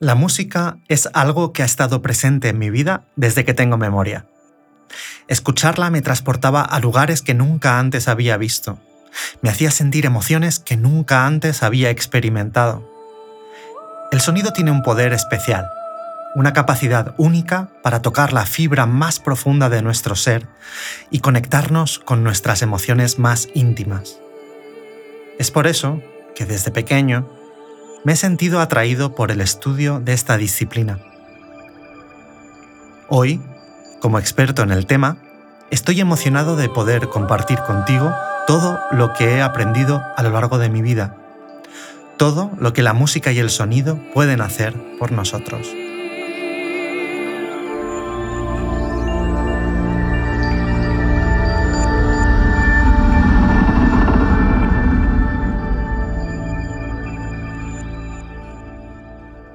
La música es algo que ha estado presente en mi vida desde que tengo memoria. Escucharla me transportaba a lugares que nunca antes había visto. Me hacía sentir emociones que nunca antes había experimentado. El sonido tiene un poder especial, una capacidad única para tocar la fibra más profunda de nuestro ser y conectarnos con nuestras emociones más íntimas. Es por eso que desde pequeño me he sentido atraído por el estudio de esta disciplina. Hoy, como experto en el tema, estoy emocionado de poder compartir contigo todo lo que he aprendido a lo largo de mi vida, todo lo que la música y el sonido pueden hacer por nosotros.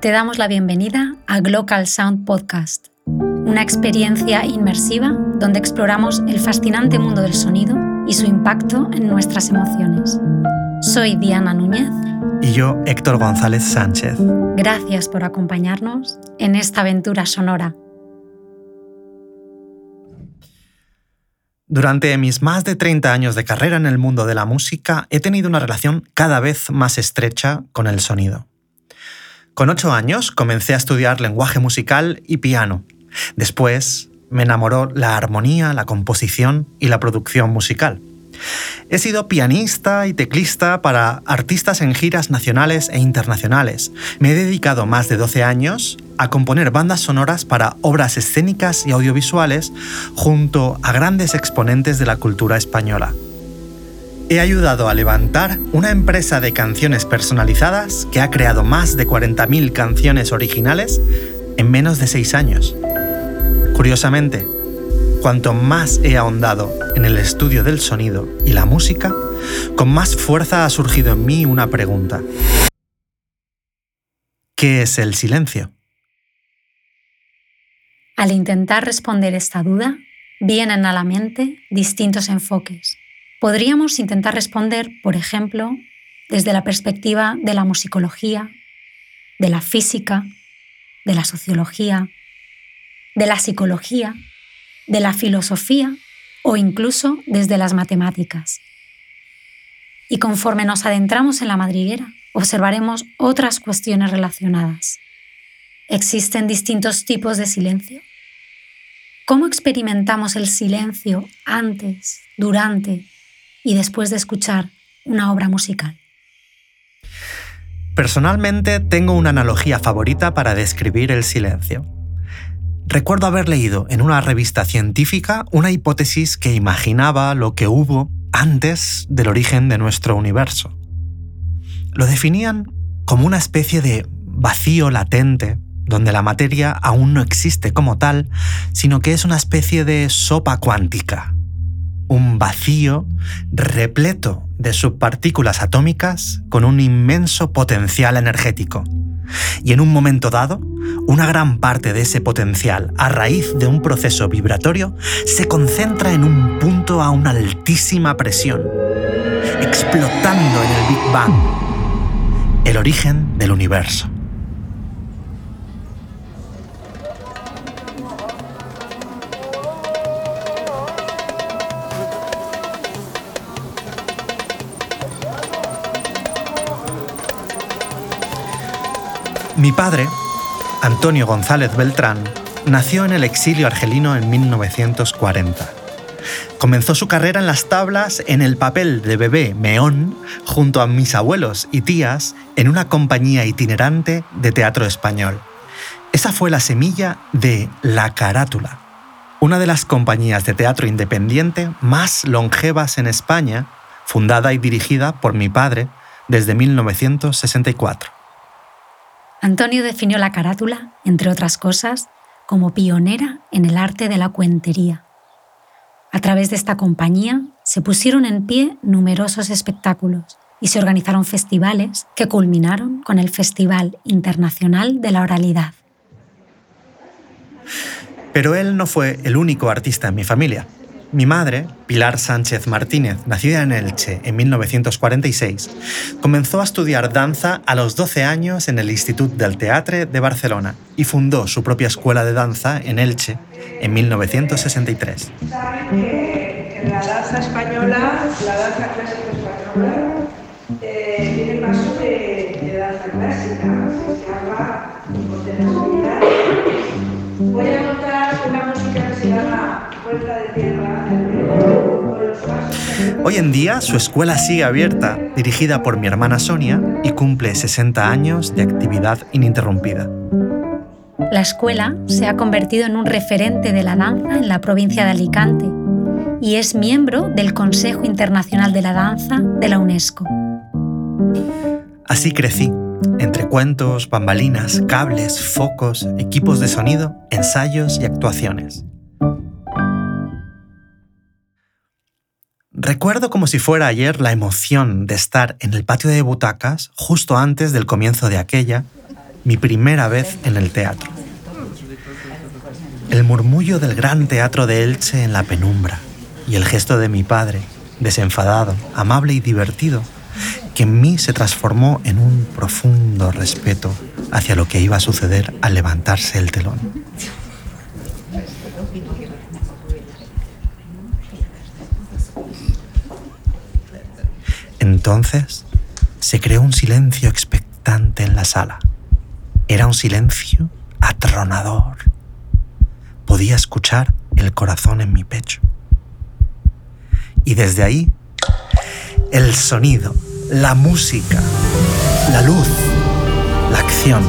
Te damos la bienvenida a Glocal Sound Podcast, una experiencia inmersiva donde exploramos el fascinante mundo del sonido y su impacto en nuestras emociones. Soy Diana Núñez. Y yo, Héctor González Sánchez. Gracias por acompañarnos en esta aventura sonora. Durante mis más de 30 años de carrera en el mundo de la música, he tenido una relación cada vez más estrecha con el sonido. Con ocho años comencé a estudiar lenguaje musical y piano. Después me enamoró la armonía, la composición y la producción musical. He sido pianista y teclista para artistas en giras nacionales e internacionales. Me he dedicado más de 12 años a componer bandas sonoras para obras escénicas y audiovisuales junto a grandes exponentes de la cultura española he ayudado a levantar una empresa de canciones personalizadas que ha creado más de 40.000 canciones originales en menos de 6 años. Curiosamente, cuanto más he ahondado en el estudio del sonido y la música, con más fuerza ha surgido en mí una pregunta. ¿Qué es el silencio? Al intentar responder esta duda, vienen a la mente distintos enfoques Podríamos intentar responder, por ejemplo, desde la perspectiva de la musicología, de la física, de la sociología, de la psicología, de la filosofía o incluso desde las matemáticas. Y conforme nos adentramos en la madriguera, observaremos otras cuestiones relacionadas. ¿Existen distintos tipos de silencio? ¿Cómo experimentamos el silencio antes, durante y después de escuchar una obra musical? Personalmente tengo una analogía favorita para describir el silencio. Recuerdo haber leído en una revista científica una hipótesis que imaginaba lo que hubo antes del origen de nuestro universo. Lo definían como una especie de vacío latente donde la materia aún no existe como tal, sino que es una especie de sopa cuántica, un vacío repleto de subpartículas atómicas con un inmenso potencial energético. Y en un momento dado, una gran parte de ese potencial, a raíz de un proceso vibratorio, se concentra en un punto a una altísima presión, explotando en el Big Bang, el origen del universo. Mi padre, Antonio González Beltrán, nació en el exilio argelino en 1940. Comenzó su carrera en las tablas en el papel de bebé meón junto a mis abuelos y tías en una compañía itinerante de teatro español. Esa fue la semilla de La Carátula, una de las compañías de teatro independiente más longevas en España, fundada y dirigida por mi padre desde 1964. Antonio definió la carátula, entre otras cosas, como pionera en el arte de la cuentería. A través de esta compañía se pusieron en pie numerosos espectáculos y se organizaron festivales que culminaron con el Festival Internacional de la Oralidad. Pero él no fue el único artista en mi familia. Mi madre, Pilar Sánchez Martínez, nacida en Elche en 1946, comenzó a estudiar danza a los 12 años en el Institut del Teatre de Barcelona y fundó su propia escuela de danza en Elche en 1963. que la danza española, la danza clásica española, eh, tiene paso de, de danza clásica, se llama Voy a montar una música que se llama Vuelta de Tierra. Hoy en día su escuela sigue abierta, dirigida por mi hermana Sonia, y cumple 60 años de actividad ininterrumpida. La escuela se ha convertido en un referente de la danza en la provincia de Alicante y es miembro del Consejo Internacional de la Danza de la UNESCO. Así crecí, entre cuentos, bambalinas, cables, focos, equipos de sonido, ensayos y actuaciones. Recuerdo como si fuera ayer la emoción de estar en el patio de butacas justo antes del comienzo de aquella, mi primera vez en el teatro. El murmullo del gran teatro de Elche en la penumbra y el gesto de mi padre, desenfadado, amable y divertido, que en mí se transformó en un profundo respeto hacia lo que iba a suceder al levantarse el telón. Entonces se creó un silencio expectante en la sala. Era un silencio atronador. Podía escuchar el corazón en mi pecho. Y desde ahí, el sonido, la música, la luz, la acción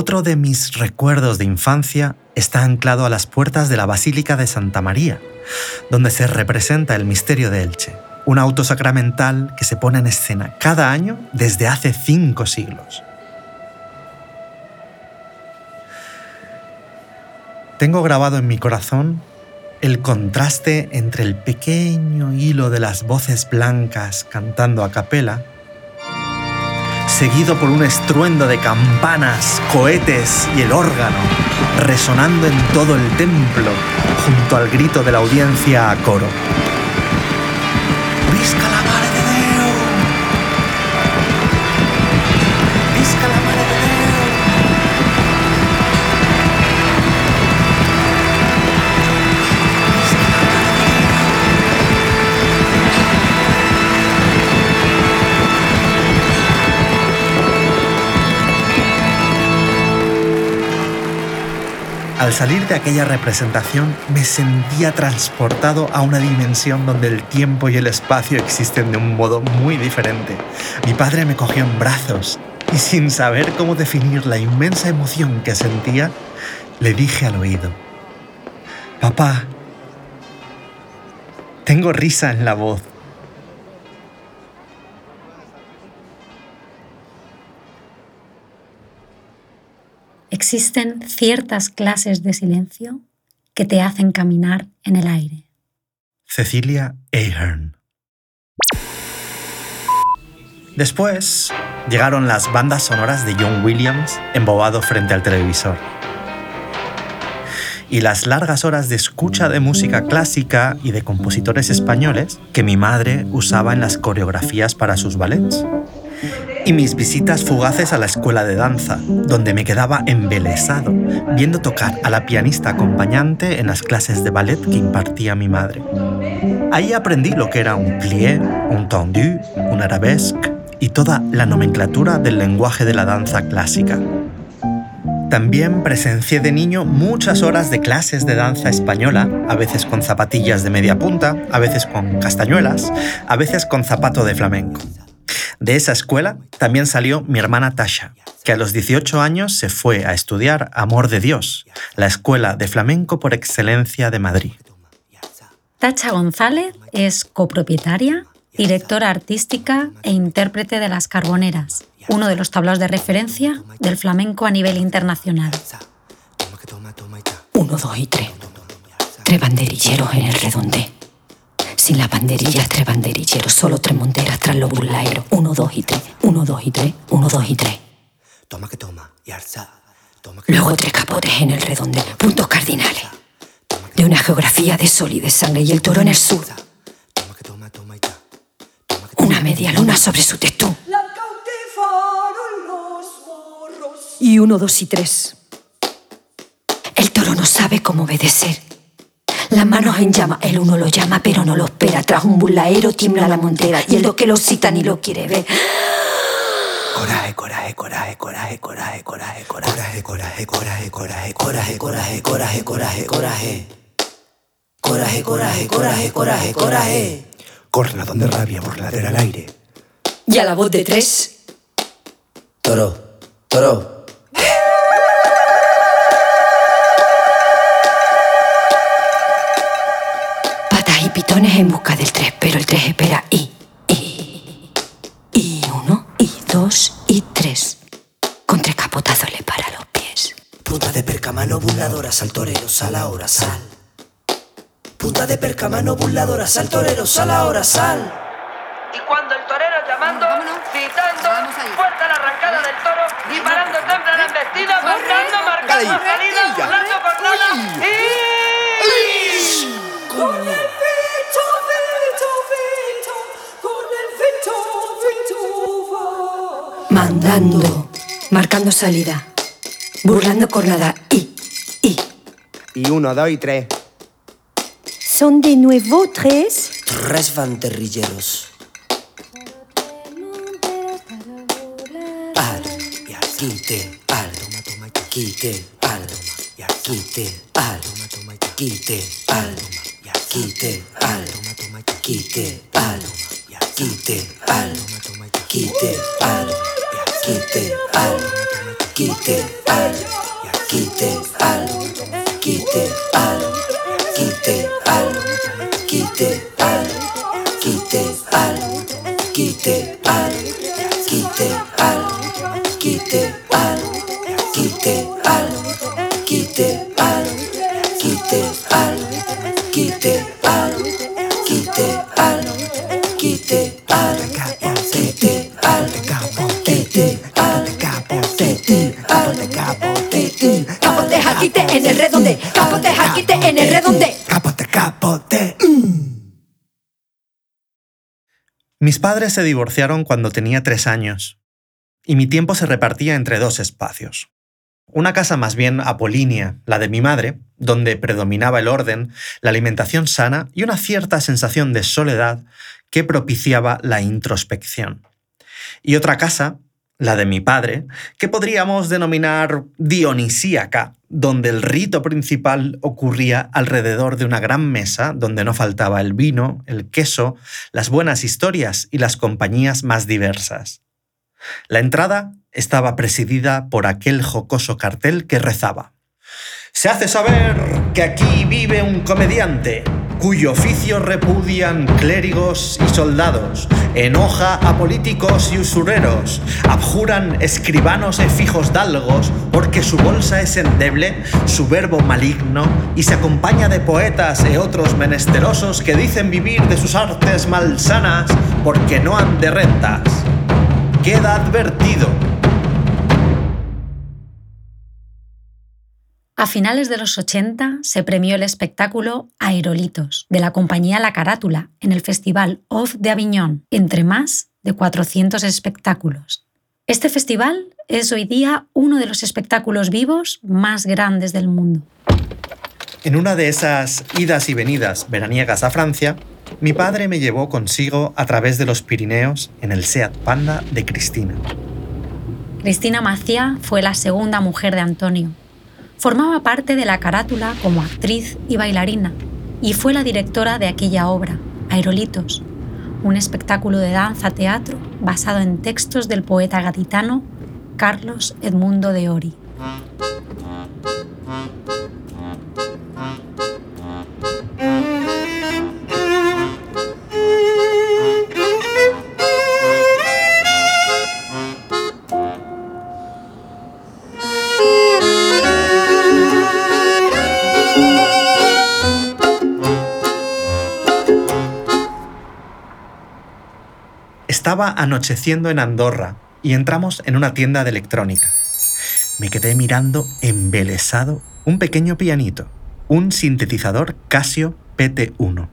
Otro de mis recuerdos de infancia está anclado a las puertas de la Basílica de Santa María, donde se representa el misterio de Elche, un auto sacramental que se pone en escena cada año desde hace cinco siglos. Tengo grabado en mi corazón el contraste entre el pequeño hilo de las voces blancas cantando a capela seguido por un estruendo de campanas, cohetes y el órgano, resonando en todo el templo, junto al grito de la audiencia a coro. Al salir de aquella representación me sentía transportado a una dimensión donde el tiempo y el espacio existen de un modo muy diferente. Mi padre me cogió en brazos y sin saber cómo definir la inmensa emoción que sentía, le dije al oído, Papá, tengo risa en la voz. Existen ciertas clases de silencio que te hacen caminar en el aire. Cecilia Ahern. Después llegaron las bandas sonoras de John Williams embobado frente al televisor. Y las largas horas de escucha de música clásica y de compositores españoles que mi madre usaba en las coreografías para sus ballets y mis visitas fugaces a la escuela de danza, donde me quedaba embelesado viendo tocar a la pianista acompañante en las clases de ballet que impartía mi madre. Ahí aprendí lo que era un plié, un tendu, un arabesque y toda la nomenclatura del lenguaje de la danza clásica. También presencié de niño muchas horas de clases de danza española, a veces con zapatillas de media punta, a veces con castañuelas, a veces con zapato de flamenco. De esa escuela también salió mi hermana Tasha, que a los 18 años se fue a estudiar Amor de Dios, la escuela de flamenco por excelencia de Madrid. Tacha González es copropietaria, directora artística e intérprete de Las Carboneras, uno de los tablaos de referencia del flamenco a nivel internacional. Uno, dos y tres. Tres banderilleros en el redondé. Sin las banderillas, tres banderilleros. Solo tres monteras tras los burlaeros. Uno, dos y tres. Uno, dos y tres. Uno, dos y tres. Toma que toma, y arza. Luego tres capotes en el redonde. Puntos cardinales. De una geografía de sol y de sangre. Y el toro en el sur. Una media luna sobre su testón. Y uno, dos y tres. El toro no sabe cómo obedecer. Las manos en llama, el uno lo llama pero no lo espera. Tras un burlaero tiembla la montera y el dos que lo cita ni lo quiere ver. Coraje, coraje, coraje, coraje, coraje, coraje, coraje, coraje, coraje, coraje, coraje, coraje, coraje, coraje, coraje. Coraje, coraje, coraje, coraje, coraje. Cornadón de rabia, burladera al aire. Y a la voz de tres. Toro, toro. Pitones en busca del tres, pero el tres espera y, y, y uno, y dos, y tres. Con tres capotazos le para los pies. Punta de percamano, burladoras al torero, sal ahora, sal. Punta de percamano, burladoras al torero, sal ahora, sal. Y cuando el torero llamando, gritando, fuerza la arrancada del toro, y parando templa la embestida, marcando, marcando andando, marcando salida, burlando cornada y, y. Y uno, dos y tres. Son de nuevo tres. Tres banderrilleros. Al, y al, quite, al, toma, toma, quite, al, toma, y al, quite, al, toma, toma, quite, al, toma, y al, quite, al, toma, toma, quite, al, toma, y al, quite, al, toma, toma, quite, al quite, al, quite, al, quite, al, quite, al, quite, al, quite, al, quite, al, quite, al, quite, al, quite, al, quite, al, quite, al, quite, al, quite, el redonde. Capote jaquite en el redonde. Capote, capote. Mis padres se divorciaron cuando tenía tres años, y mi tiempo se repartía entre dos espacios. Una casa más bien apolínea, la de mi madre, donde predominaba el orden, la alimentación sana y una cierta sensación de soledad que propiciaba la introspección. Y otra casa, la de mi padre, que podríamos denominar dionisíaca, donde el rito principal ocurría alrededor de una gran mesa donde no faltaba el vino, el queso, las buenas historias y las compañías más diversas. La entrada estaba presidida por aquel jocoso cartel que rezaba. Se hace saber que aquí vive un comediante, cuyo oficio repudian clérigos y soldados, enoja a políticos y usureros, abjuran escribanos e fijos dalgos, porque su bolsa es endeble, su verbo maligno, y se acompaña de poetas e otros menesterosos que dicen vivir de sus artes malsanas, porque no han de rentas. Queda advertido. A finales de los 80 se premió el espectáculo Aerolitos de la compañía La Carátula en el Festival Off de Aviñón, entre más de 400 espectáculos. Este festival es hoy día uno de los espectáculos vivos más grandes del mundo. En una de esas idas y venidas veraniegas a Francia, mi padre me llevó consigo a través de los Pirineos en el Seat Panda de Cristina. Cristina Maciá fue la segunda mujer de Antonio. Formaba parte de la carátula como actriz y bailarina y fue la directora de aquella obra, Aerolitos, un espectáculo de danza-teatro basado en textos del poeta gaditano Carlos Edmundo de Ori. Estaba anocheciendo en Andorra y entramos en una tienda de electrónica. Me quedé mirando embelesado un pequeño pianito, un sintetizador Casio PT1.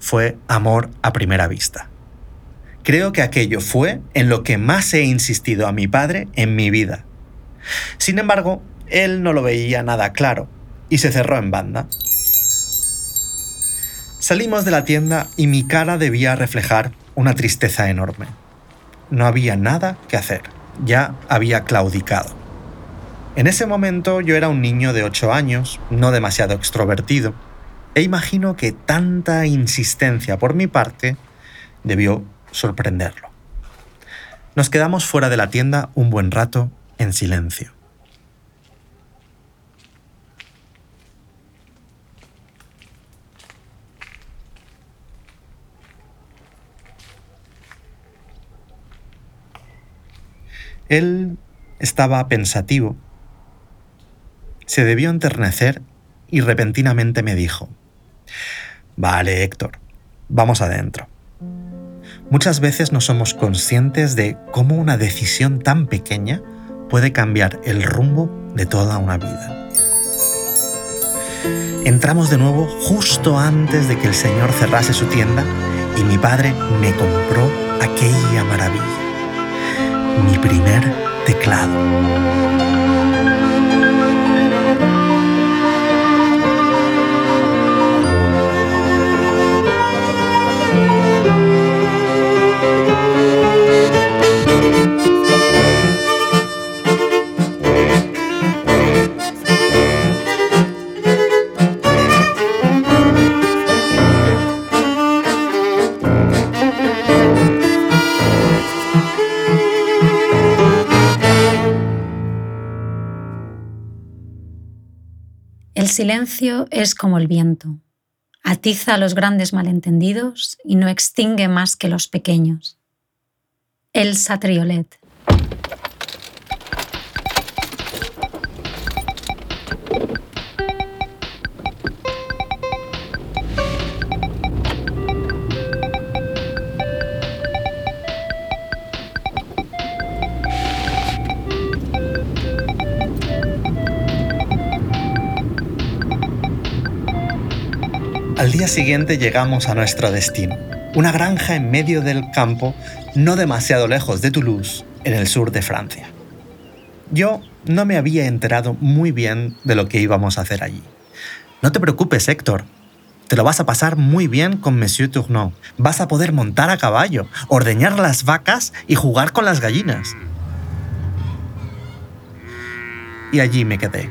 Fue amor a primera vista. Creo que aquello fue en lo que más he insistido a mi padre en mi vida. Sin embargo, él no lo veía nada claro y se cerró en banda. Salimos de la tienda y mi cara debía reflejar una tristeza enorme. No había nada que hacer, ya había claudicado. En ese momento yo era un niño de 8 años, no demasiado extrovertido, e imagino que tanta insistencia por mi parte debió sorprenderlo. Nos quedamos fuera de la tienda un buen rato en silencio. Él estaba pensativo. Se debió enternecer y repentinamente me dijo, Vale, Héctor, vamos adentro. Muchas veces no somos conscientes de cómo una decisión tan pequeña puede cambiar el rumbo de toda una vida. Entramos de nuevo justo antes de que el señor cerrase su tienda y mi padre me compró aquella maravilla, mi primer teclado. Silencio es como el viento. Atiza los grandes malentendidos y no extingue más que los pequeños. Elsa Triolet. Al día siguiente llegamos a nuestro destino, una granja en medio del campo, no demasiado lejos de Toulouse, en el sur de Francia. Yo no me había enterado muy bien de lo que íbamos a hacer allí. No te preocupes, Héctor. Te lo vas a pasar muy bien con Monsieur Tourneau. Vas a poder montar a caballo, ordeñar las vacas y jugar con las gallinas. Y allí me quedé,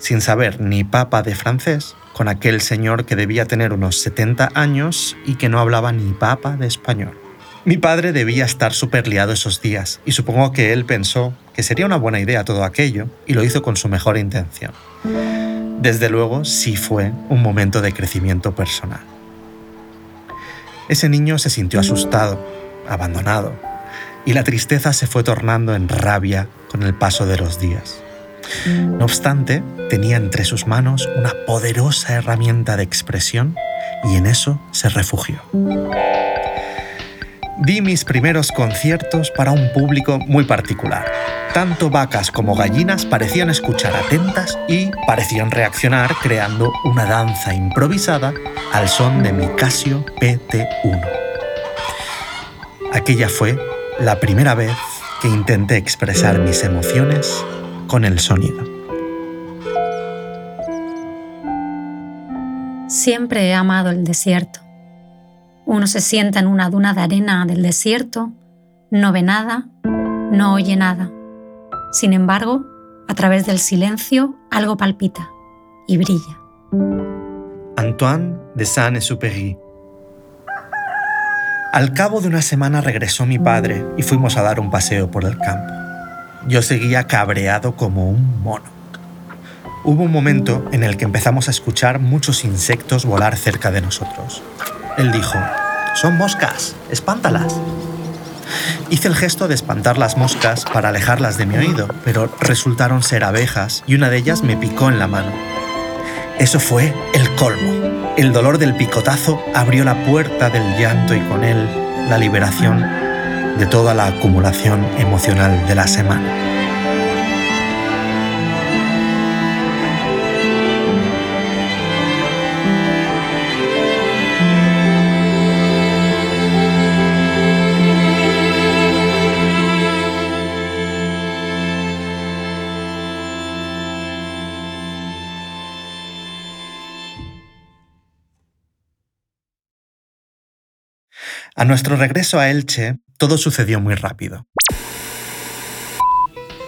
sin saber ni papa de francés, con aquel señor que debía tener unos 70 años y que no hablaba ni papa de español. Mi padre debía estar súper liado esos días y supongo que él pensó que sería una buena idea todo aquello y lo hizo con su mejor intención. Desde luego sí fue un momento de crecimiento personal. Ese niño se sintió asustado, abandonado, y la tristeza se fue tornando en rabia con el paso de los días. No obstante, tenía entre sus manos una poderosa herramienta de expresión y en eso se refugió. Di mis primeros conciertos para un público muy particular. Tanto vacas como gallinas parecían escuchar atentas y parecían reaccionar creando una danza improvisada al son de mi Casio PT1. Aquella fue la primera vez que intenté expresar mis emociones con el sonido. Siempre he amado el desierto. Uno se sienta en una duna de arena del desierto, no ve nada, no oye nada. Sin embargo, a través del silencio algo palpita y brilla. Antoine de Saint-Exupéry. Al cabo de una semana regresó mi padre y fuimos a dar un paseo por el campo. Yo seguía cabreado como un mono. Hubo un momento en el que empezamos a escuchar muchos insectos volar cerca de nosotros. Él dijo, son moscas, espántalas. Hice el gesto de espantar las moscas para alejarlas de mi oído, pero resultaron ser abejas y una de ellas me picó en la mano. Eso fue el colmo. El dolor del picotazo abrió la puerta del llanto y con él la liberación de toda la acumulación emocional de la semana. A nuestro regreso a Elche, todo sucedió muy rápido.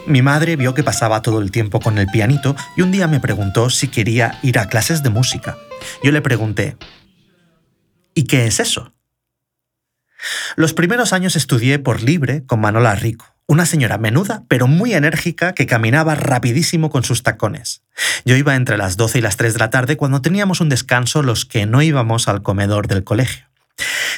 Mi madre vio que pasaba todo el tiempo con el pianito y un día me preguntó si quería ir a clases de música. Yo le pregunté, ¿y qué es eso? Los primeros años estudié por libre con Manola Rico, una señora menuda pero muy enérgica que caminaba rapidísimo con sus tacones. Yo iba entre las 12 y las 3 de la tarde cuando teníamos un descanso los que no íbamos al comedor del colegio.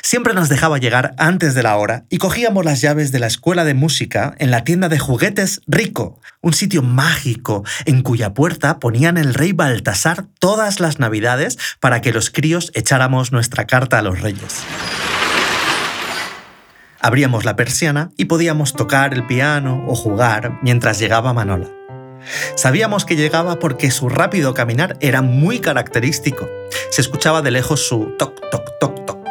Siempre nos dejaba llegar antes de la hora y cogíamos las llaves de la escuela de música en la tienda de juguetes Rico, un sitio mágico en cuya puerta ponían el rey Baltasar todas las navidades para que los críos echáramos nuestra carta a los reyes. Abríamos la persiana y podíamos tocar el piano o jugar mientras llegaba Manola. Sabíamos que llegaba porque su rápido caminar era muy característico. Se escuchaba de lejos su toc,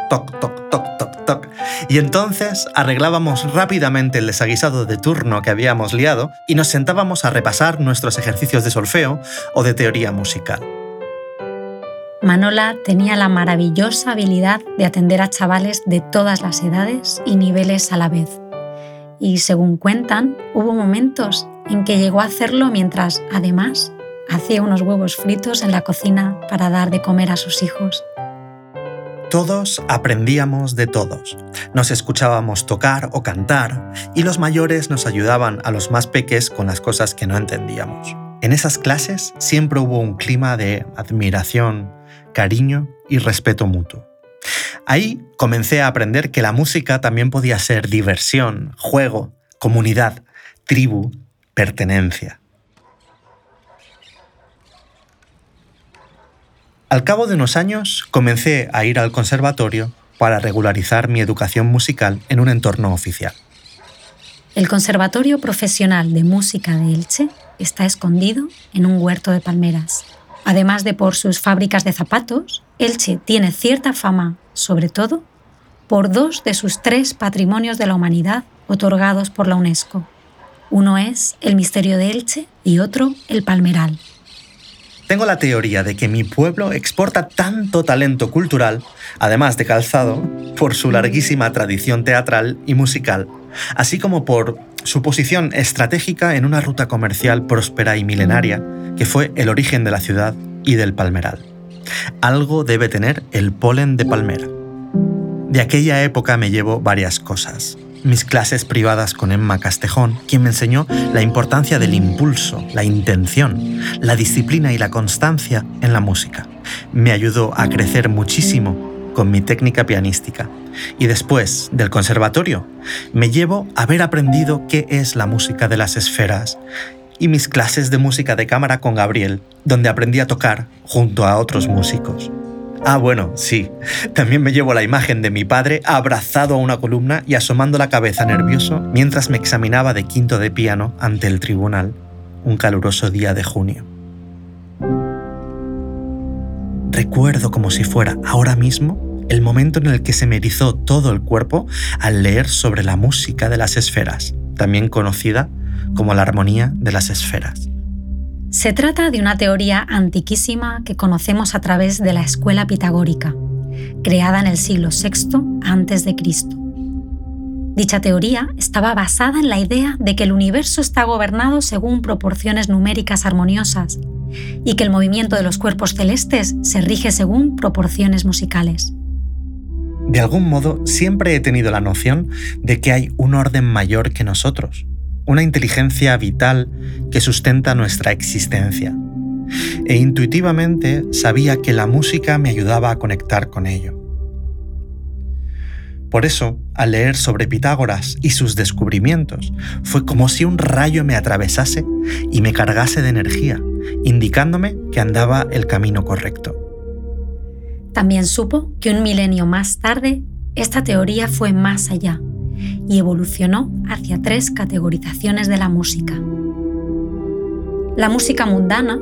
toc, toc, toc, toc, toc y entonces arreglábamos rápidamente el desaguisado de turno que habíamos liado y nos sentábamos a repasar nuestros ejercicios de solfeo o de teoría musical. Manola tenía la maravillosa habilidad de atender a chavales de todas las edades y niveles a la vez. Y según cuentan, hubo momentos en que llegó a hacerlo mientras, además, hacía unos huevos fritos en la cocina para dar de comer a sus hijos. Todos aprendíamos de todos. Nos escuchábamos tocar o cantar y los mayores nos ayudaban a los más peques con las cosas que no entendíamos. En esas clases siempre hubo un clima de admiración, cariño y respeto mutuo. Ahí comencé a aprender que la música también podía ser diversión, juego, comunidad, tribu, pertenencia. Al cabo de unos años comencé a ir al conservatorio para regularizar mi educación musical en un entorno oficial. El Conservatorio Profesional de Música de Elche está escondido en un huerto de palmeras. Además de por sus fábricas de zapatos, Elche tiene cierta fama, sobre todo, por dos de sus tres patrimonios de la humanidad otorgados por la UNESCO. Uno es el Misterio de Elche y otro el Palmeral. Tengo la teoría de que mi pueblo exporta tanto talento cultural, además de calzado, por su larguísima tradición teatral y musical, así como por su posición estratégica en una ruta comercial próspera y milenaria, que fue el origen de la ciudad y del palmeral. Algo debe tener el polen de palmera. De aquella época me llevo varias cosas mis clases privadas con Emma Castejón, quien me enseñó la importancia del impulso, la intención, la disciplina y la constancia en la música. Me ayudó a crecer muchísimo con mi técnica pianística. Y después del conservatorio, me llevo a haber aprendido qué es la música de las esferas y mis clases de música de cámara con Gabriel, donde aprendí a tocar junto a otros músicos. Ah, bueno, sí. También me llevo la imagen de mi padre abrazado a una columna y asomando la cabeza nervioso mientras me examinaba de quinto de piano ante el tribunal, un caluroso día de junio. Recuerdo como si fuera ahora mismo el momento en el que se me erizó todo el cuerpo al leer sobre la música de las esferas, también conocida como la armonía de las esferas. Se trata de una teoría antiquísima que conocemos a través de la escuela pitagórica, creada en el siglo VI a.C. Dicha teoría estaba basada en la idea de que el universo está gobernado según proporciones numéricas armoniosas y que el movimiento de los cuerpos celestes se rige según proporciones musicales. De algún modo, siempre he tenido la noción de que hay un orden mayor que nosotros, una inteligencia vital que sustenta nuestra existencia. E intuitivamente sabía que la música me ayudaba a conectar con ello. Por eso, al leer sobre Pitágoras y sus descubrimientos, fue como si un rayo me atravesase y me cargase de energía, indicándome que andaba el camino correcto. También supo que un milenio más tarde, esta teoría fue más allá y evolucionó hacia tres categorizaciones de la música. La música mundana,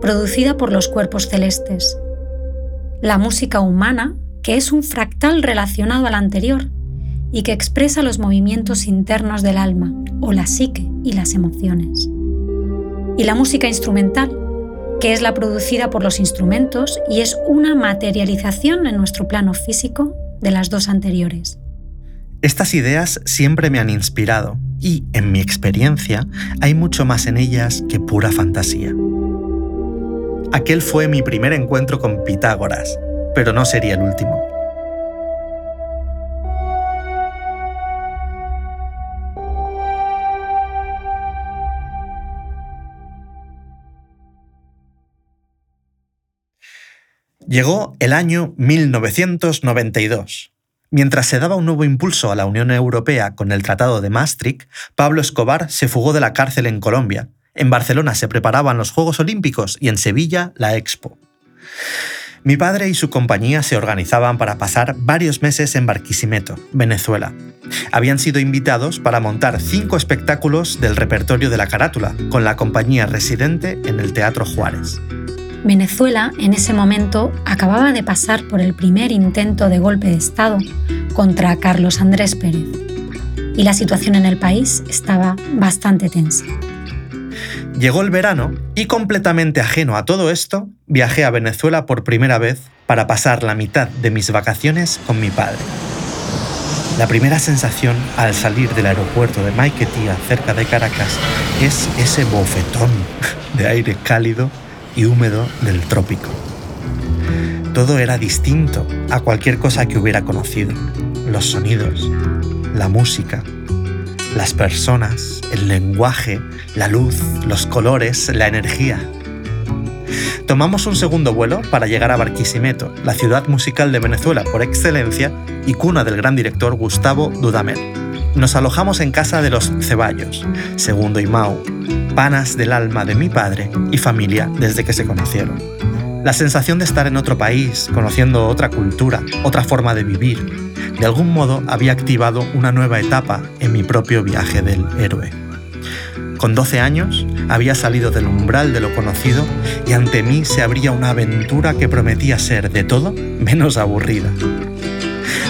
producida por los cuerpos celestes. La música humana, que es un fractal relacionado al anterior y que expresa los movimientos internos del alma o la psique y las emociones. Y la música instrumental, que es la producida por los instrumentos y es una materialización en nuestro plano físico de las dos anteriores. Estas ideas siempre me han inspirado y, en mi experiencia, hay mucho más en ellas que pura fantasía. Aquel fue mi primer encuentro con Pitágoras, pero no sería el último. Llegó el año 1992. Mientras se daba un nuevo impulso a la Unión Europea con el Tratado de Maastricht, Pablo Escobar se fugó de la cárcel en Colombia. En Barcelona se preparaban los Juegos Olímpicos y en Sevilla la Expo. Mi padre y su compañía se organizaban para pasar varios meses en Barquisimeto, Venezuela. Habían sido invitados para montar cinco espectáculos del repertorio de la carátula, con la compañía residente en el Teatro Juárez. Venezuela en ese momento acababa de pasar por el primer intento de golpe de Estado contra Carlos Andrés Pérez y la situación en el país estaba bastante tensa. Llegó el verano y completamente ajeno a todo esto, viajé a Venezuela por primera vez para pasar la mitad de mis vacaciones con mi padre. La primera sensación al salir del aeropuerto de Maiquetía, cerca de Caracas, es ese bofetón de aire cálido y húmedo del trópico. Todo era distinto a cualquier cosa que hubiera conocido. Los sonidos, la música, las personas, el lenguaje, la luz, los colores, la energía. Tomamos un segundo vuelo para llegar a Barquisimeto, la ciudad musical de Venezuela por excelencia y cuna del gran director Gustavo Dudamel. Nos alojamos en casa de los Ceballos, Segundo y Mau, panas del alma de mi padre y familia desde que se conocieron. La sensación de estar en otro país, conociendo otra cultura, otra forma de vivir, de algún modo había activado una nueva etapa en mi propio viaje del héroe. Con 12 años había salido del umbral de lo conocido y ante mí se abría una aventura que prometía ser de todo menos aburrida.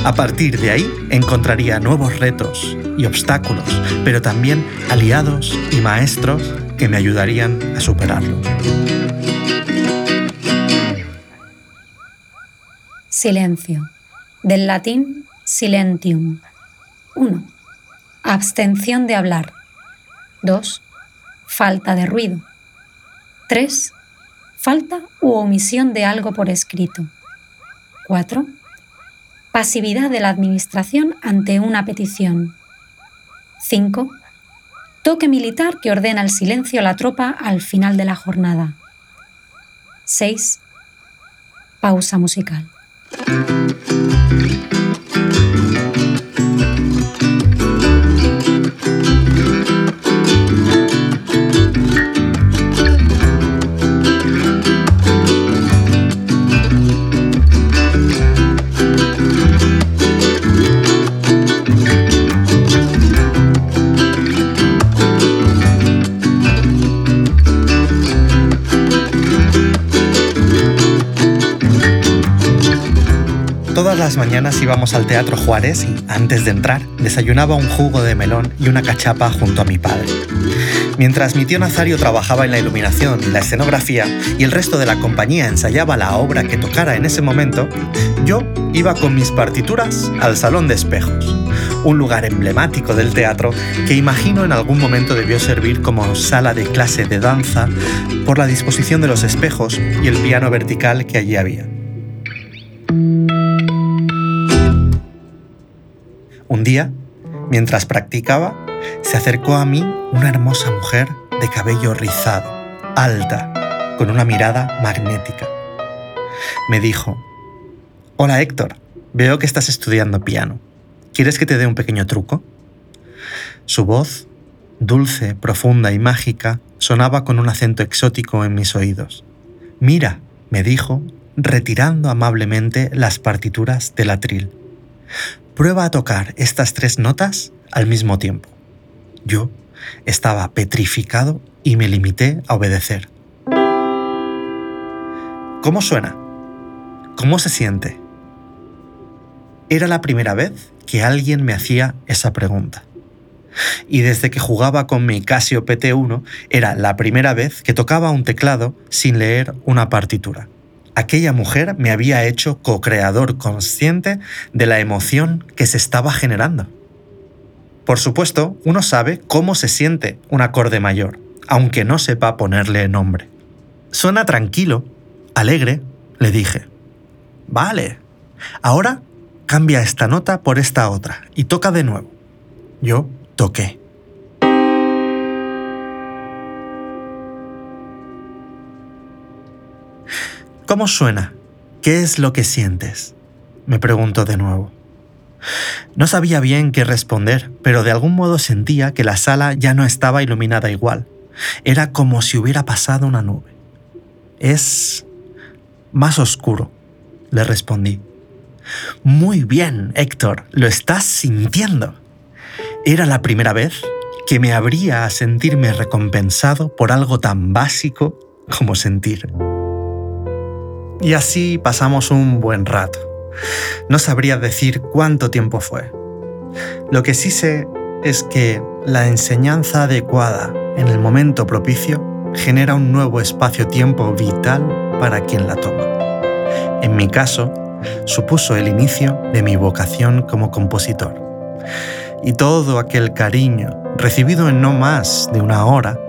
A partir de ahí encontraría nuevos retos y obstáculos, pero también aliados y maestros que me ayudarían a superarlo. Silencio. Del latín silentium. 1. Abstención de hablar. 2. Falta de ruido. 3. Falta u omisión de algo por escrito. 4. Pasividad de la Administración ante una petición. 5. Toque militar que ordena el silencio a la tropa al final de la jornada. 6. Pausa musical. Mañanas íbamos al Teatro Juárez y, antes de entrar, desayunaba un jugo de melón y una cachapa junto a mi padre. Mientras mi tío Nazario trabajaba en la iluminación y la escenografía y el resto de la compañía ensayaba la obra que tocara en ese momento, yo iba con mis partituras al Salón de Espejos, un lugar emblemático del teatro que imagino en algún momento debió servir como sala de clase de danza por la disposición de los espejos y el piano vertical que allí había. Un día, mientras practicaba, se acercó a mí una hermosa mujer de cabello rizado, alta, con una mirada magnética. Me dijo, Hola Héctor, veo que estás estudiando piano. ¿Quieres que te dé un pequeño truco? Su voz, dulce, profunda y mágica, sonaba con un acento exótico en mis oídos. Mira, me dijo, retirando amablemente las partituras del atril. Prueba a tocar estas tres notas al mismo tiempo. Yo estaba petrificado y me limité a obedecer. ¿Cómo suena? ¿Cómo se siente? Era la primera vez que alguien me hacía esa pregunta. Y desde que jugaba con mi Casio PT1 era la primera vez que tocaba un teclado sin leer una partitura. Aquella mujer me había hecho co-creador consciente de la emoción que se estaba generando. Por supuesto, uno sabe cómo se siente un acorde mayor, aunque no sepa ponerle nombre. Suena tranquilo, alegre, le dije. Vale, ahora cambia esta nota por esta otra y toca de nuevo. Yo toqué. ¿Cómo suena? ¿Qué es lo que sientes? Me preguntó de nuevo. No sabía bien qué responder, pero de algún modo sentía que la sala ya no estaba iluminada igual. Era como si hubiera pasado una nube. Es más oscuro, le respondí. Muy bien, Héctor, lo estás sintiendo. Era la primera vez que me habría a sentirme recompensado por algo tan básico como sentir. Y así pasamos un buen rato. No sabría decir cuánto tiempo fue. Lo que sí sé es que la enseñanza adecuada en el momento propicio genera un nuevo espacio-tiempo vital para quien la toma. En mi caso, supuso el inicio de mi vocación como compositor. Y todo aquel cariño recibido en no más de una hora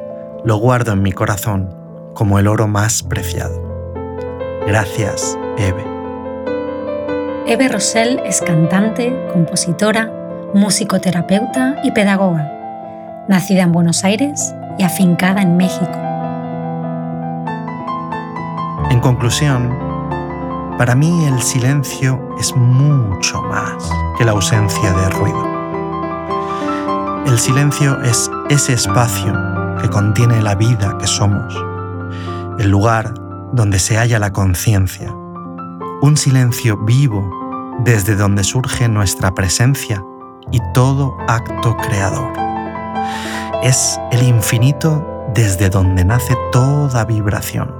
lo guardo en mi corazón como el oro más preciado. Gracias, Eve. Eve Rosell es cantante, compositora, musicoterapeuta y pedagoga, nacida en Buenos Aires y afincada en México. En conclusión, para mí el silencio es mucho más que la ausencia de ruido. El silencio es ese espacio que contiene la vida que somos, el lugar donde se halla la conciencia, un silencio vivo desde donde surge nuestra presencia y todo acto creador. Es el infinito desde donde nace toda vibración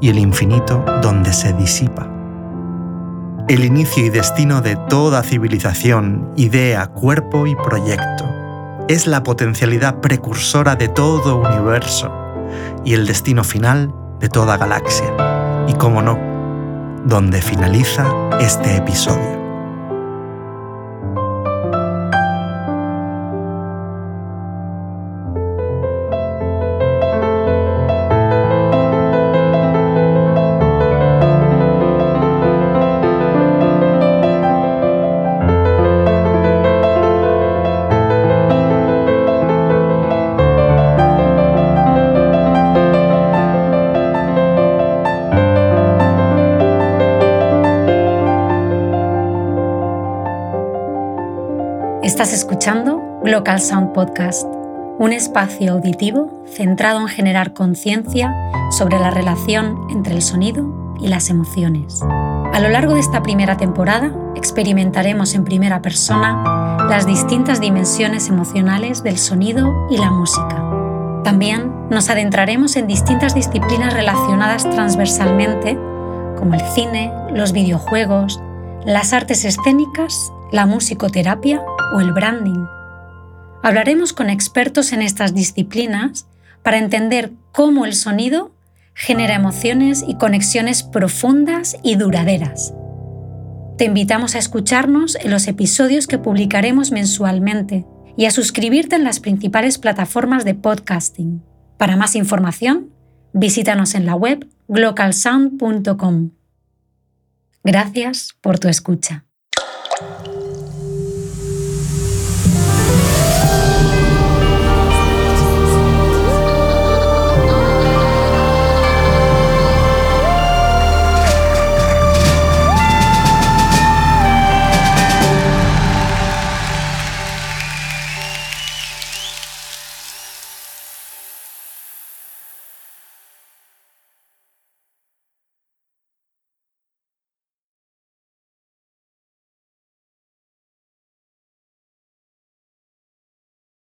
y el infinito donde se disipa. El inicio y destino de toda civilización, idea, cuerpo y proyecto. Es la potencialidad precursora de todo universo y el destino final de toda galaxia. Y cómo no, donde finaliza este episodio. Escuchando Local Sound Podcast, un espacio auditivo centrado en generar conciencia sobre la relación entre el sonido y las emociones. A lo largo de esta primera temporada experimentaremos en primera persona las distintas dimensiones emocionales del sonido y la música. También nos adentraremos en distintas disciplinas relacionadas transversalmente, como el cine, los videojuegos, las artes escénicas, la musicoterapia o el branding. Hablaremos con expertos en estas disciplinas para entender cómo el sonido genera emociones y conexiones profundas y duraderas. Te invitamos a escucharnos en los episodios que publicaremos mensualmente y a suscribirte en las principales plataformas de podcasting. Para más información, visítanos en la web glocalsound.com. Gracias por tu escucha.